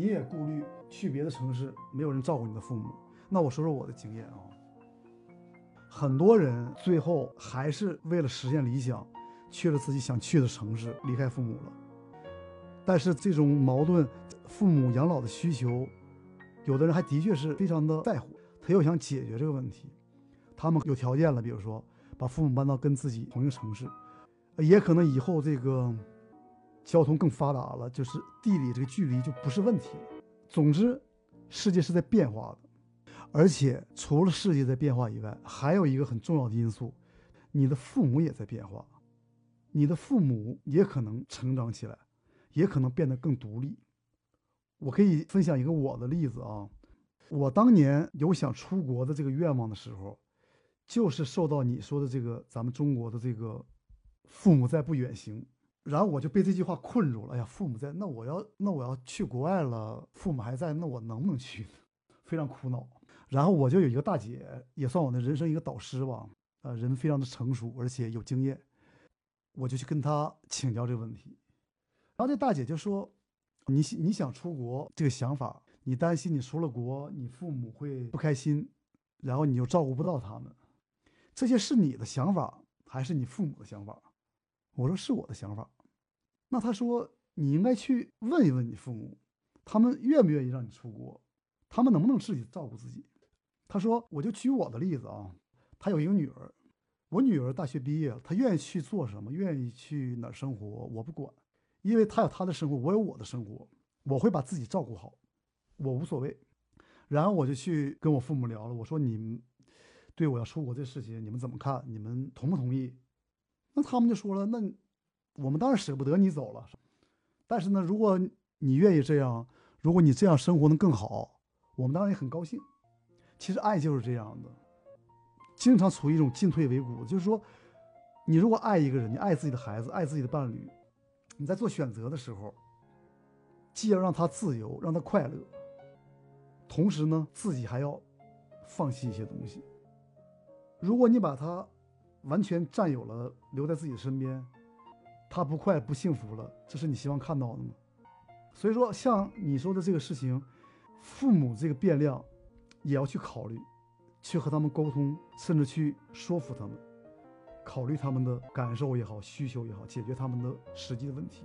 你也顾虑去别的城市没有人照顾你的父母。那我说说我的经验啊，很多人最后还是为了实现理想，去了自己想去的城市，离开父母了。但是这种矛盾，父母养老的需求，有的人还的确是非常的在乎，他又想解决这个问题，他们有条件了，比如说把父母搬到跟自己同一个城市，也可能以后这个交通更发达了，就是地理这个距离就不是问题了。总之，世界是在变化的。而且除了世界在变化以外，还有一个很重要的因素，你的父母也在变化，你的父母也可能成长起来，也可能变得更独立。我可以分享一个我的例子啊，我当年有想出国的这个愿望的时候，就是受到你说的这个咱们中国的这个父母在不远行，然后我就被这句话困住了。哎呀，父母在，那我要那我要去国外了，父母还在，那我能不能去？非常苦恼。然后我就有一个大姐，也算我的人生一个导师吧，呃，人非常的成熟，而且有经验，我就去跟她请教这个问题。然后这大姐就说：“你你想出国这个想法，你担心你出了国，你父母会不开心，然后你又照顾不到他们，这些是你的想法还是你父母的想法？”我说：“是我的想法。”那他说：“你应该去问一问你父母，他们愿不愿意让你出国，他们能不能自己照顾自己？”他说：“我就举我的例子啊，他有一个女儿，我女儿大学毕业了，她愿意去做什么，愿意去哪儿生活，我不管，因为她有她的生活，我有我的生活，我会把自己照顾好，我无所谓。然后我就去跟我父母聊了，我说你们对我要出国这事情你们怎么看？你们同不同意？那他们就说了，那我们当然舍不得你走了，但是呢，如果你愿意这样，如果你这样生活能更好，我们当然也很高兴。”其实爱就是这样的，经常处于一种进退维谷。就是说，你如果爱一个人，你爱自己的孩子，爱自己的伴侣，你在做选择的时候，既要让他自由，让他快乐，同时呢，自己还要放弃一些东西。如果你把他完全占有了，留在自己的身边，他不快不幸福了，这是你希望看到的吗？所以说，像你说的这个事情，父母这个变量。也要去考虑，去和他们沟通，甚至去说服他们，考虑他们的感受也好，需求也好，解决他们的实际的问题。